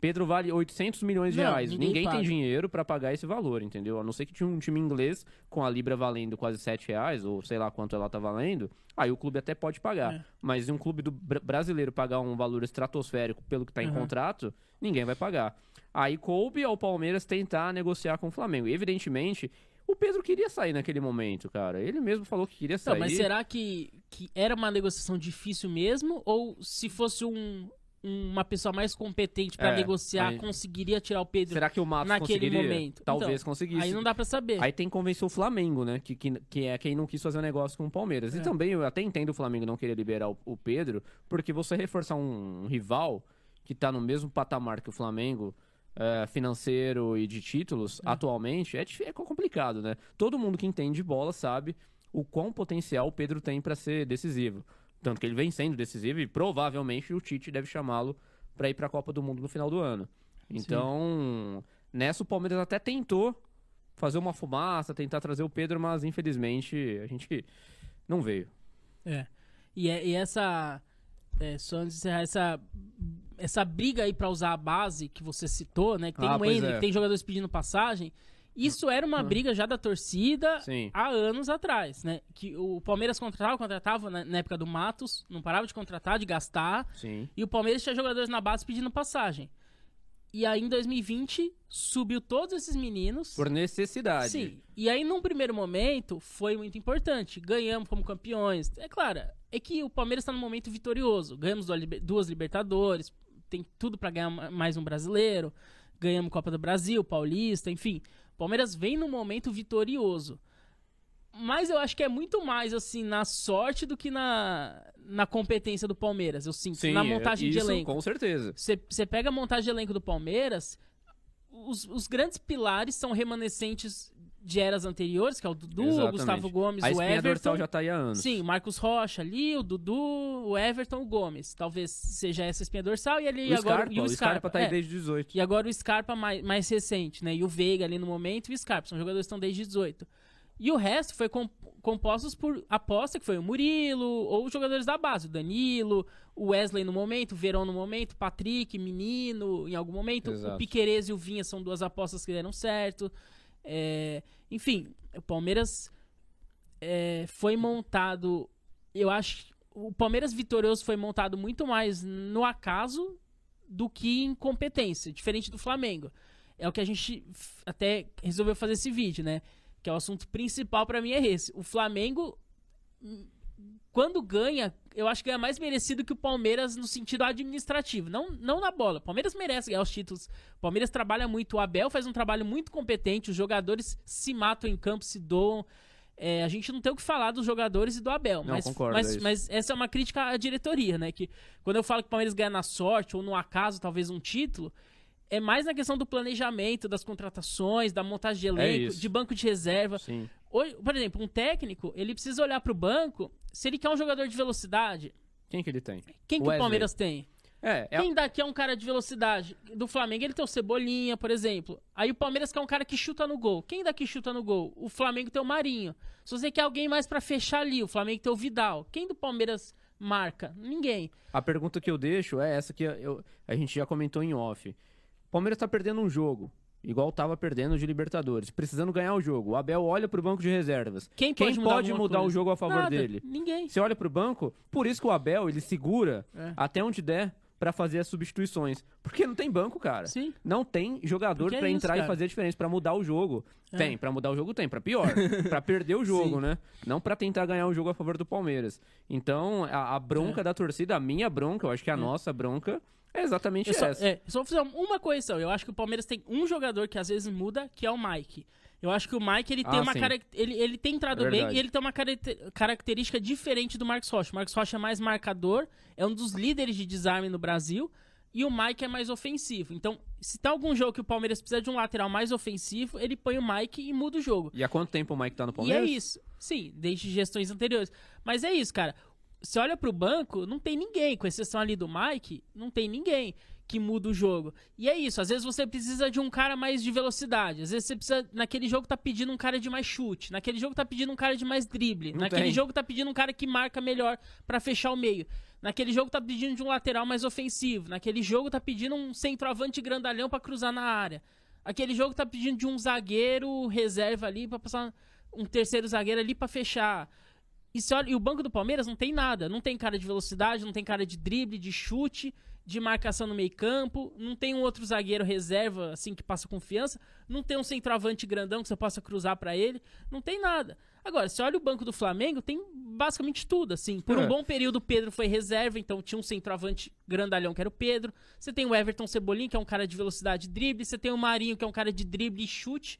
Pedro vale 800 milhões de Não, reais. ninguém Ninguém, tem dinheiro pra pagar esse valor, entendeu? A não ser que tinha um time inglês com a Libra valendo quase 7 reais, ou sei lá quanto ela tá valendo. Aí o clube até pode pagar. É. Mas um clube do br- brasileiro pagar um valor estratosférico pelo que tá em Uhum. contrato, ninguém vai pagar. Aí coube ao Palmeiras tentar negociar com o Flamengo. E, evidentemente, o Pedro queria sair naquele momento, cara. Ele mesmo falou que queria sair. mas será que, que era uma negociação difícil mesmo? Ou se fosse um, uma pessoa mais competente pra É, negociar, aí- conseguiria tirar o Pedro Será que o Matos naquele momento? Talvez Então, conseguisse. Aí não dá pra saber. Aí tem que convencer o Flamengo, né? Que, que, que é quem não quis fazer um negócio com o Palmeiras. É. E também eu até entendo o Flamengo não querer liberar o, o Pedro, porque você reforçar um, rival que tá no mesmo patamar que o Flamengo, é, financeiro e de títulos, atualmente, é, é complicado, né? Todo mundo que entende de bola sabe o quão potencial o Pedro tem pra ser decisivo. Tanto que ele vem sendo decisivo e provavelmente o Tite deve chamá-lo para ir para a Copa do Mundo no final do ano. Então, nessa o Palmeiras até tentou fazer uma fumaça, tentar trazer o Pedro, mas infelizmente a gente não veio. É. E, é- e essa. É, só antes de encerrar, essa, essa briga aí pra usar a base que você citou, né? Que tem Ah, o Ender, é. que tem jogadores pedindo passagem. Isso era uma briga já da torcida Sim. há anos atrás, né? Que o Palmeiras contratava, contratava na, época do Matos, não parava de contratar, de gastar. Sim. E o Palmeiras tinha jogadores na base pedindo passagem. E aí em 2020 subiu todos esses meninos. Por necessidade. Sim. E aí, num primeiro momento, foi muito importante. Ganhamos como campeões. É claro, é que o Palmeiras está num momento vitorioso. Ganhamos duas liber- duas Libertadores, tem tudo para ganhar ma- mais um brasileiro. Ganhamos Copa do Brasil, Paulista, enfim. O Palmeiras vem num momento vitorioso. Mas eu acho que é muito mais, assim, na sorte do que na, na competência do Palmeiras. Eu sinto, Sim, na montagem de isso, elenco. Com certeza. Você você pega a montagem de elenco do Palmeiras, os, os grandes pilares são remanescentes de eras anteriores, que é o Dudu, o Exatamente. Gustavo Gomes, a o espinha Everton. dorsal já tá aí há anos. Sim, o Marcos Rocha ali, o Dudu, o Everton, o Gomes. Talvez seja essa espinha dorsal e ali O agora Scarpa, e o o Scarpa tá aí é. desde 18. E agora o Scarpa mais, mais recente, né? E o Veiga ali no momento e o Scarpa. São jogadores que estão desde 18. E o resto foi com- compostos por aposta, que foi o Murilo, ou os jogadores da base, o Danilo, o Wesley no momento, o Verão no momento, o Patrick, Menino, em algum momento. Exato. O Piquerez e o Vinha são duas apostas que deram certo. É, enfim, o Palmeiras é, foi montado. Eu acho que o Palmeiras vitorioso foi montado muito mais no acaso do que em competência, diferente do Flamengo. É o que a gente até resolveu fazer esse vídeo, né? Que é o assunto principal pra mim é esse. O Flamengo, quando ganha, eu acho que ganha mais merecido que o Palmeiras no sentido administrativo, não, não na bola. O Palmeiras merece ganhar os títulos. O Palmeiras trabalha muito, o Abel faz um trabalho muito competente, os jogadores se matam em campo, se doam. É, a gente não tem o que falar dos jogadores e do Abel, Não, mas, concordo, mas, é mas essa é uma crítica à diretoria, né? Que quando eu falo que o Palmeiras ganha na sorte ou no acaso, talvez um título, é mais na questão do planejamento, das contratações, da montagem de elenco, isso. de banco de reserva. Sim. Hoje, por exemplo, um técnico, ele precisa olhar pro banco, se ele quer um jogador de velocidade, Quem que ele tem? quem que o Wesley. Palmeiras tem? É, é Quem daqui é um cara de velocidade? Do Flamengo ele tem o Cebolinha, por exemplo. Aí o Palmeiras quer um cara que chuta no gol. Quem daqui chuta no gol? O Flamengo tem o Marinho. Se você quer alguém mais pra fechar ali, o Flamengo tem o Vidal. Quem do Palmeiras marca? Ninguém. A pergunta que eu deixo é essa que eu- a gente já comentou em off. O Palmeiras tá perdendo um jogo, igual tava perdendo de Libertadores, precisando ganhar o jogo. O Abel olha pro banco de reservas. Quem Quem pode mudar, pode mudar o jogo a favor Nada. dele? Ninguém. Você olha pro banco, por isso que o Abel, ele segura É. até onde der pra fazer as substituições. Porque não tem banco, cara. Sim. Não tem jogador é pra isso, entrar e cara. fazer a diferença, pra mudar o jogo. É. Tem, pra mudar o jogo tem, pra pior. pra perder o jogo, Sim. né? Não pra tentar ganhar o jogo a favor do Palmeiras. Então, a, a bronca É. da torcida, a minha bronca, eu acho que a nossa bronca é exatamente Eu só, essa. é, eu só vou fazer uma correção. Eu acho que o Palmeiras tem um jogador que às vezes muda, que é o Mike. Eu acho que o Mike ele tem Ah, uma sim. carac- ele, ele tem entrado É bem e ele tem uma caracte- característica diferente do Marcos Rocha. O Marcos Rocha é mais marcador, é um dos líderes de desarme no Brasil. E o Mike é mais ofensivo. Então, se tem algum jogo que o Palmeiras precisa de um lateral mais ofensivo, ele põe o Mike e muda o jogo. E há quanto tempo o Mike tá no E é Palmeiras? isso. Sim, desde gestões anteriores. Mas é isso, cara. Você olha pro banco, não tem ninguém, com exceção ali do Mike, não tem ninguém que muda o jogo. E é isso, às vezes você precisa de um cara mais de velocidade, às vezes você precisa, naquele jogo tá pedindo um cara de mais chute, naquele jogo tá pedindo um cara de mais drible, Não naquele tem. jogo tá pedindo um cara que marca melhor pra fechar o meio. Naquele jogo tá pedindo de um lateral mais ofensivo, naquele jogo tá pedindo um centroavante grandalhão pra cruzar na área. Aquele jogo tá pedindo de um zagueiro reserva ali pra passar um terceiro zagueiro ali pra fechar. E, você olha- e o banco do Palmeiras não tem nada. Não tem cara de velocidade, não tem cara de drible, de chute, de marcação no meio campo. Não tem um outro zagueiro reserva, assim, que passa confiança. Não tem um centroavante grandão que você possa cruzar pra ele. Não tem nada. Agora, você olha o banco do Flamengo, tem basicamente tudo, assim. Por É. um bom período, o Pedro foi reserva, então tinha um centroavante grandalhão, que era o Pedro. Você tem o Everton Cebolinha, que é um cara de velocidade e drible. Você tem o Marinho, que é um cara de drible e chute.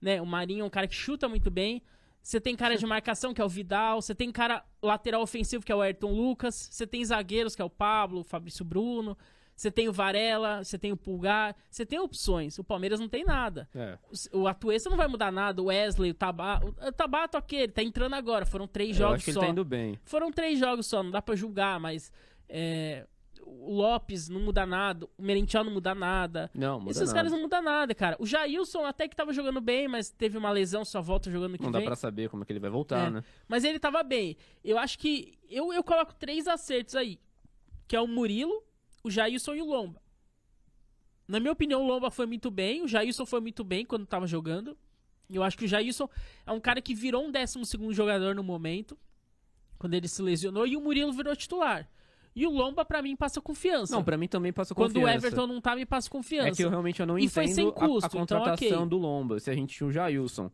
Né? O Marinho é um cara que chuta muito bem. Você tem cara de marcação, que é o Vidal. Você tem cara lateral ofensivo, que é o Ayrton Lucas. Você tem zagueiros, que é o Pablo, o Fabrício Bruno. Você tem o Varela, você tem o Pulgar, você tem opções. O Palmeiras não tem nada. É. O, o Atuesta não vai mudar nada. O Wesley, o Tabato. O Tabato, ok, ele tá entrando agora. Foram três Eu jogos acho que só. ele tá indo bem. Foram três jogos só, não dá pra julgar, mas. é, o Lopes não muda nada, o Merentiel não muda nada. Não, muda Esses nada. caras não mudam nada, cara. O Jailson até que tava jogando bem, mas teve uma lesão, só volta jogando que Não dá vem. pra saber como é que ele vai voltar, É. né? Mas ele tava bem. Eu acho que. Eu, eu coloco três acertos aí. Que é o Murilo, o Jailson e o Lomba. Na minha opinião, o Lomba foi muito bem. O Jailson foi muito bem quando tava jogando. Eu acho que o Jailson é um cara que virou um 12 jogador no momento. Quando ele se lesionou. E o Murilo virou titular. E o Lomba, pra mim, passa confiança. Não, pra mim também passa Quando confiança. o Everton não tá, me passa confiança. É que eu realmente eu não E foi entendo sem a- custo, a, então, contratação ok. do Lomba, se a gente tinha o Jailson.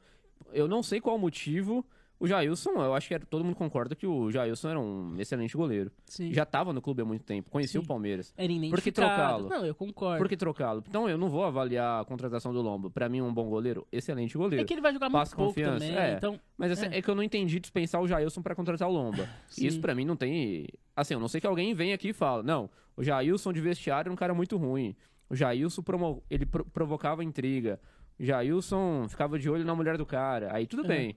Eu não sei qual o motivo. O Jailson, eu acho que era- todo mundo concorda que o Jailson era um excelente goleiro. Sim. Já tava no clube há muito tempo, conhecia Sim. o Palmeiras. Era Por que trocá-lo? Não, eu concordo. Por que trocá-lo? Então eu não vou avaliar a contratação do Lomba. Pra mim, um bom goleiro, excelente goleiro. É que ele vai jogar Passa muito pouco confiança, também. é. Então, Mas assim, É. é. que eu não entendi dispensar o Jailson pra contratar o Lomba. Isso pra mim não tem. Assim, eu não sei que alguém venha aqui e fala, não, o Jailson de vestiário era um cara muito ruim. O Jailson promo... ele pro- provocava intriga. O Jailson ficava de olho na mulher do cara. Aí tudo É. bem.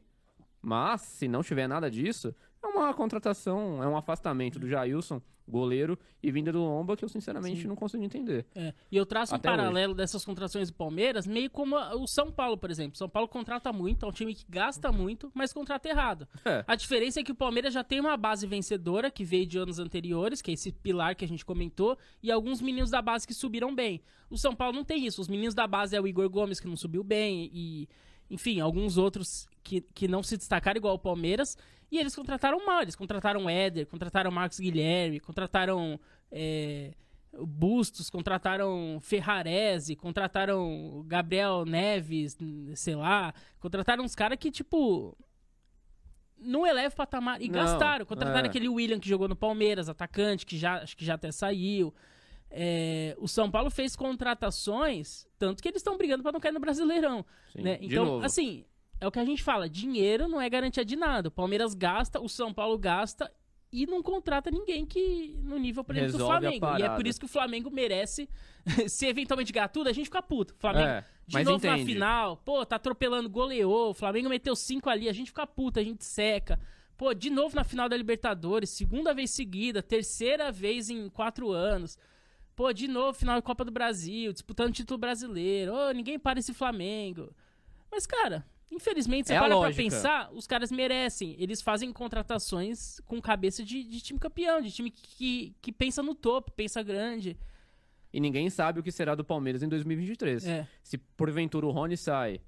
Mas, se não tiver nada disso, é uma contratação, é um afastamento do Jailson, goleiro, e vinda do Lomba que eu sinceramente não consigo entender. É, E eu traço um Até paralelo dessas contratações do Palmeiras, meio como o São Paulo, por exemplo. São Paulo contrata muito, é um time que gasta muito, mas contrata errado. É. A diferença é que o Palmeiras já tem uma base vencedora, que veio de anos anteriores, que é esse pilar que a gente comentou, e alguns meninos da base que subiram bem. O São Paulo não tem isso. Os meninos da base é o Igor Gomes, que não subiu bem, e, enfim, alguns outros que, que não se destacaram igual o Palmeiras. E eles contrataram mal. Eles contrataram o Éder, contrataram o Marcos Guilherme, contrataram. é, Bustos, contrataram Ferrarese, contrataram Gabriel Neves, sei lá. Contrataram uns caras que, tipo. Não eleva o patamar. E Não, gastaram. Contrataram é. aquele William que jogou no Palmeiras, atacante, que já, acho que já até saiu. É, o São Paulo fez contratações, tanto que eles estão brigando para não cair no Brasileirão. Sim, né? Então, assim, é o que a gente fala: dinheiro não é garantia de nada. O Palmeiras gasta, o São Paulo gasta e não contrata ninguém que no nível, por exemplo, do Flamengo. E é por isso que o Flamengo merece. se eventualmente ganhar tudo, a gente fica puto. O Flamengo, É, de novo na entende. final, pô, tá atropelando, goleou. O Flamengo meteu cinco ali, a gente fica puto, a gente seca. Pô, de novo na final da Libertadores, segunda vez seguida, terceira vez em quatro anos. Pô, de novo final da Copa do Brasil, disputando título brasileiro. Ô, ninguém para esse Flamengo. Mas, cara, infelizmente, você É para pra pensar, os caras merecem. Eles fazem contratações com cabeça de, de time campeão, de time que, que pensa no topo, pensa grande. E ninguém sabe o que será do Palmeiras em 2023. É. Se porventura o Rony sai,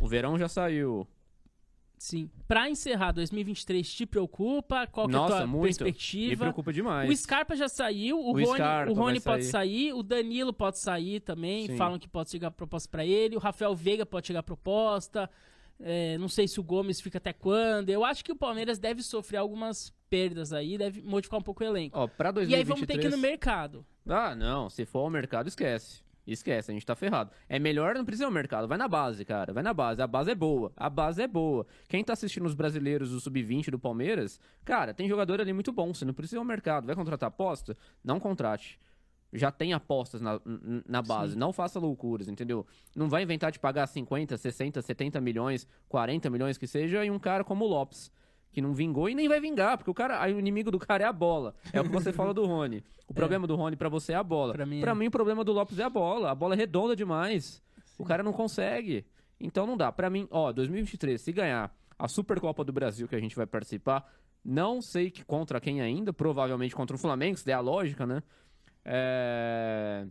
o Verão já saiu. Sim. Pra encerrar 2023, te preocupa? Qual que é a Nossa, tua muito. Me perspectiva? preocupa demais. O Scarpa já saiu, o, O Rony, Scarpa o Rony pode sair. sair, o Danilo pode sair também, Sim. falam que pode chegar proposta pra ele, o Rafael Veiga pode chegar proposta, é, não sei se o Gomes fica até quando. Eu acho que o Palmeiras deve sofrer algumas perdas aí, deve modificar um pouco o elenco. Ó, pra e 2023... aí vamos ter que ir no mercado. Ah, não. Se for ao mercado, esquece. Esquece, a gente tá ferrado. É melhor não precisa ir ao mercado. Vai na base, cara. Vai na base. A base é boa. A base é boa. Quem tá assistindo os brasileiros do Sub-20 do Palmeiras, cara, tem jogador ali muito bom. Você não precisa ir ao mercado. Vai contratar aposta? Não contrate. Já tem apostas na, na base. Não faça loucuras, entendeu? Não vai inventar de pagar 50, 60, 70 milhões, 40 milhões que seja em um cara como o Lopes. Que não vingou e nem vai vingar, porque o cara, aí o inimigo do cara é a bola. É o que você fala do Rony. O problema do Rony pra você é a bola. Pra mim é. Pra mim, o problema do Lopes é a bola. A bola é redonda demais. O cara não consegue. Então não dá. Pra mim, ó, 2023, se ganhar a Supercopa do Brasil que a gente vai participar, não sei que contra quem ainda, provavelmente contra o Flamengo, se der a lógica, né? É,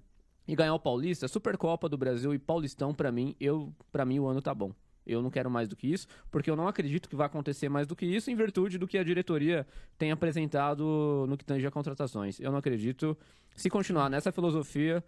E ganhar o Paulista, Supercopa do Brasil e Paulistão, pra mim, eu, para mim o ano tá bom. Eu não quero mais do que isso, porque eu não acredito que vai acontecer mais do que isso, em virtude do que a diretoria tem apresentado no que tange a contratações. Eu não acredito. Se continuar nessa filosofia,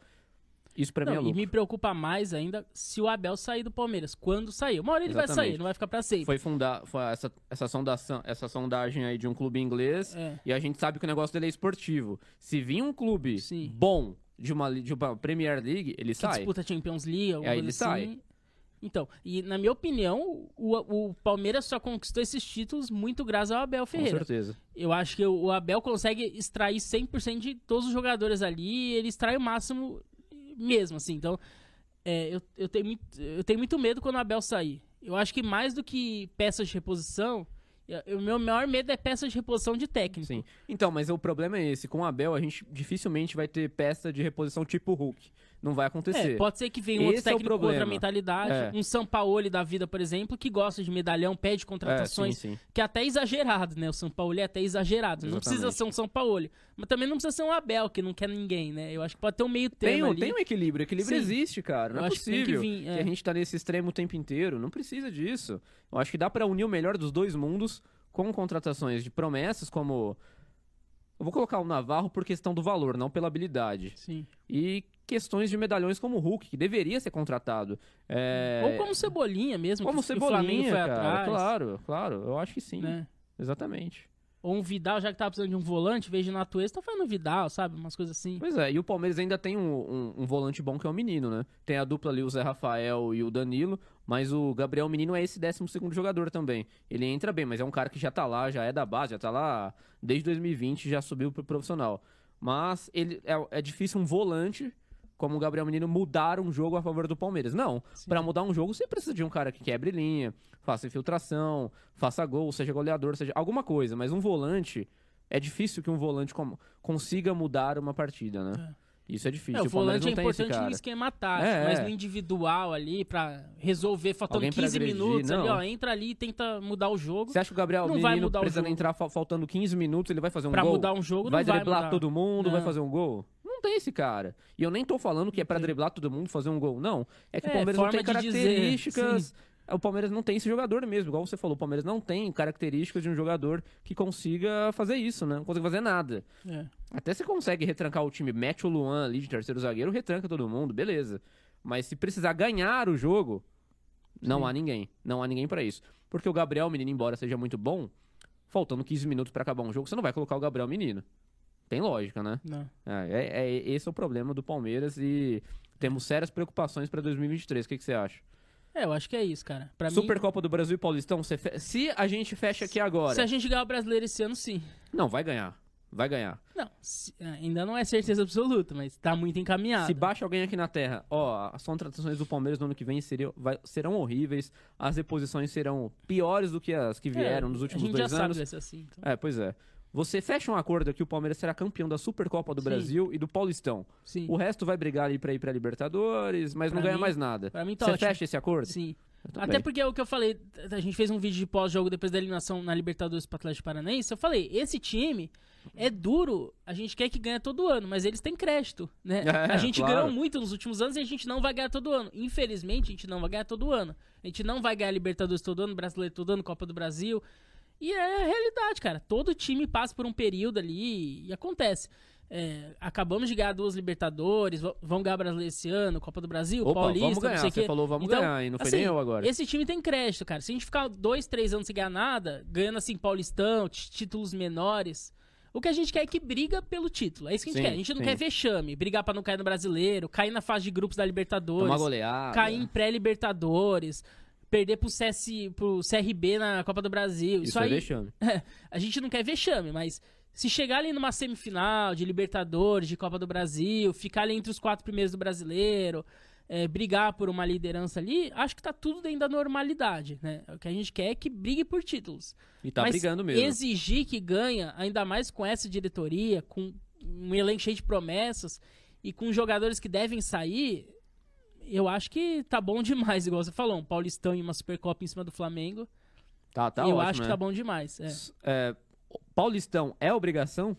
isso pra mim é Não, e me preocupa mais ainda se o Abel sair do Palmeiras. Quando sair? Uma hora ele vai Exatamente. sair, não vai ficar pra sempre. Foi fundar foi essa, essa, sondação, essa sondagem aí de um clube inglês, É. e a gente sabe que o negócio dele é esportivo. Se vir um clube Sim. bom de uma, de uma Premier League, ele que sai. disputa Champions League, alguma Aí coisa ele sai. Então, e na minha opinião, o, o Palmeiras só conquistou esses títulos muito graças ao Abel Com Ferreira. certeza. Eu acho que o Abel consegue extrair 100% de todos os jogadores ali, ele extrai o máximo mesmo, assim. Então, é, eu, eu, tenho muito, eu tenho muito medo quando o Abel sair. Eu acho que mais do que peças de reposição, eu- o meu maior medo é peças de reposição de técnico. Sim. Então, mas o problema é esse. Com o Abel, a gente dificilmente vai ter peça de reposição tipo Hulk. Não vai acontecer. É, pode ser que venha um outro Esse é técnico com outra mentalidade. É. Um Sampaoli da vida, por exemplo, que gosta de medalhão, pede É, contratações. sim, sim. Que é até exagerado, né? O São Paulo é até exagerado. Não precisa Exatamente. ser um São Paulo. Mas também não precisa ser um Abel, que não quer ninguém, né? Eu acho que pode ter um meio Tem, termo um- ali. tem um equilíbrio. Equilíbrio Sim. existe, cara. Não Eu é acho que tem que possível vir, é. a gente tá nesse extremo o tempo inteiro. Não precisa disso. Eu acho que dá pra unir o melhor dos dois mundos com contratações de promessas como... Eu vou colocar o Navarro por questão do valor, não pela habilidade. Sim. E questões de medalhões como o Hulk, que deveria ser contratado. É, Ou como Cebolinha mesmo, como que, Cebolinha, foi cara. atrás. Claro, claro. Eu acho que sim. Né? Exatamente. Ou um Vidal, já que tava precisando de um volante, em vez de tá fazendo Vidal, sabe? Umas coisas assim. Pois é, e o Palmeiras ainda tem um, um- um volante bom que é o Menino, né? Tem a dupla ali, o Zé Rafael e o Danilo, mas o Gabriel Menino é esse 12 segundo jogador também. Ele entra bem, mas é um cara que já tá lá, já é da base, já tá lá desde 2020, já subiu pro profissional. Mas ele é, é difícil um volante como o Gabriel Menino mudar um jogo a favor do Palmeiras. Não. Pra mudar um jogo você precisa de um cara que quebre linha, faça infiltração, faça gol, seja goleador, seja alguma coisa, mas um volante é difícil que um volante consiga mudar uma partida, né? Isso é difícil. É, o Palmeiras volante é importante no esquema tático, É, mas é. no individual ali, pra resolver, faltando Alguém pra 15 agredir, minutos ali, não. ó, entra ali e tenta mudar o jogo. Você acha que o Gabriel Não vai Menino mudar o precisa jogo. entrar fa- faltando 15 minutos, ele vai fazer um Pra gol? mudar um jogo, vai não vai driblar mudar. todo mundo, vai Não. fazer um gol? Não tem esse cara. E eu nem tô falando que é pra driblar todo mundo, fazer um gol. Não. É que É, o Palmeiras não tem de dizer, características. O Palmeiras não tem esse jogador mesmo, igual você falou. O Palmeiras não tem características de um jogador que consiga fazer isso, né? Não consegue fazer nada. É. Até você consegue retrancar o time, mete o Luan ali de terceiro zagueiro, retranca todo mundo, beleza. Mas se precisar ganhar o jogo, não Sim. há ninguém. Não há ninguém pra isso. Porque o Gabriel Menino, embora seja muito bom, faltando 15 minutos pra acabar um jogo, você não vai colocar o Gabriel Menino. Tem lógica, né? Não. É, é- é- esse é o problema do Palmeiras e temos sérias preocupações pra 2023. O que, que você acha? É, eu acho que é isso, cara. Pra Supercopa do Brasil e Paulistão, fe- se a gente fecha aqui mim, agora. se a gente ganhar o brasileiro esse ano, sim. Não, vai ganhar. Vai ganhar. Não, se- ainda não é certeza absoluta, mas tá muito encaminhado. Se baixa alguém aqui na Terra, ó, as contratações do Palmeiras no ano que vem seriam, vai- serão horríveis, as reposições serão piores do que as que vieram É, nos últimos A gente dois já anos. sabe assim. então. É, pois é. Você fecha um acordo que o Palmeiras será campeão da Supercopa do Sim. Brasil e do Paulistão. Sim. O resto vai brigar ali pra ir pra Libertadores, mas não Pra ganha mim- mais nada. Pra mim tá Você ótimo. fecha esse acordo? Sim. Até porque é o que eu falei, a gente fez um vídeo de pós-jogo depois da eliminação na Libertadores pro Atlético Paranaense. Eu falei, esse time é duro, a gente quer que ganhe todo ano, mas eles têm crédito, né? É, a gente claro. ganhou muito nos últimos anos e a gente não vai ganhar todo ano. Infelizmente, a gente não vai ganhar todo ano. A gente não vai ganhar Libertadores todo ano, Brasileiro todo ano, Copa do Brasil. E é a realidade, cara. Todo time passa por um período ali e acontece. É, acabamos de ganhar duas Libertadores, vamos ganhar Brasileiro esse ano, Copa do Brasil, Opa, Paulista, vamos ganhar. Você quê. falou vamos Então, ganhar, e não foi assim, nem eu agora. Esse time tem crédito, cara. Se a gente ficar dois, três anos sem ganhar nada, ganhando assim Paulistão, tí- títulos menores, o que a gente quer é que briga pelo título. É isso que a gente Sim, quer. A gente não sim. quer vexame, brigar pra não cair no brasileiro, cair na fase de grupos da Libertadores, cair em pré-Libertadores, perder pro, CS, pro CRB na Copa do Brasil. Isso, Isso é aí, vexame. a gente não quer vexame, mas se chegar ali numa semifinal de Libertadores, de Copa do Brasil, ficar ali entre os quatro primeiros do brasileiro, é, brigar por uma liderança ali, acho que tá tudo dentro da normalidade, né? O que a gente quer é que brigue por títulos. E tá mas brigando mesmo. exigir que ganha, ainda mais com essa diretoria, com um elenco cheio de promessas e com jogadores que devem sair, eu acho que tá bom demais, igual você falou, um Paulistão e uma Supercopa em cima do Flamengo. Tá, tá eu ótimo, acho que né? tá bom demais. É. É, Paulistão é obrigação?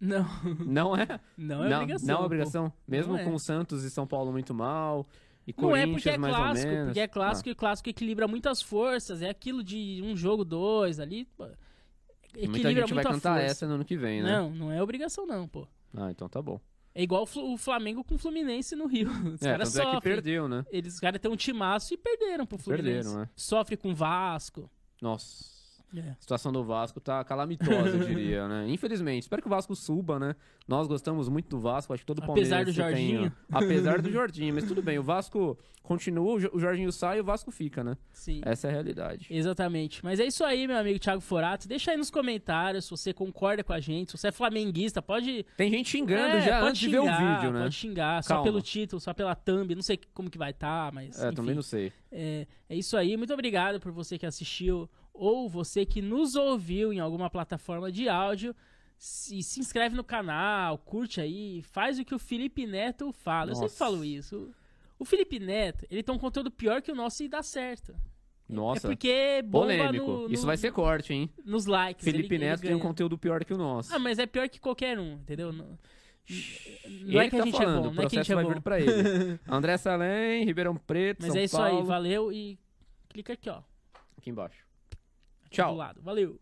Não, Não é? não é não, obrigação. Não é pô. obrigação. Mesmo Não é. com Santos e São Paulo muito mal. E Não é porque é clássico, porque é clássico e o clássico equilibra muitas forças. É aquilo de um jogo, dois ali. pô, Ah, Equilibra muita gente vai cantar força. essa no ano que vem, né? Não, não é obrigação, não, pô. Ah, então tá bom. É igual o Flamengo com o Fluminense no Rio. Os é, caras tanto é que sofrem. perdeu, né? Eles, os caras têm um timaço e perderam pro Fluminense. Perderam, né? Sofre com o Vasco. Nossa. É. A situação do Vasco tá calamitosa, eu diria, né? Infelizmente. Espero que o Vasco suba, né? Nós gostamos muito do Vasco, acho que todo Apesar do tem, Jorginho. ó, apesar do Jorginho, mas tudo bem. O Vasco continua, o Jo- o Jorginho sai e o Vasco fica, né? Sim. Essa é a realidade. Exatamente. Mas é isso aí, meu amigo Thiago Forato. Deixa aí nos comentários se você concorda com a gente. Se você é flamenguista, pode. Tem gente xingando É, já antes de ver o xingar, vídeo, né? Pode xingar, só Calma. pelo título, só pela thumb. Não sei como que vai estar, mas. É, enfim. também não sei. É, é isso aí. Muito obrigado por você que assistiu ou você que nos ouviu em alguma plataforma de áudio. Se, se inscreve no canal, curte aí, faz o que o Felipe Neto fala. Eu sempre Nossa. falo isso. O Felipe Neto, ele tem um conteúdo pior que o nosso e dá certo. Nossa, é porque polêmico. no- no- Isso vai ser corte, hein? nos likes. Felipe ele- ele Neto tem um conteúdo pior que o nosso. Ah, mas é pior que qualquer um, entendeu? Não, não Ele é que a tá gente falando, é o bom, não é que a processo gente é vai bom. vir pra ele. André Salem, Ribeirão Preto, Mas São é isso Paulo. aí, valeu e clica aqui, ó. Aqui embaixo. Tchau. Valeu.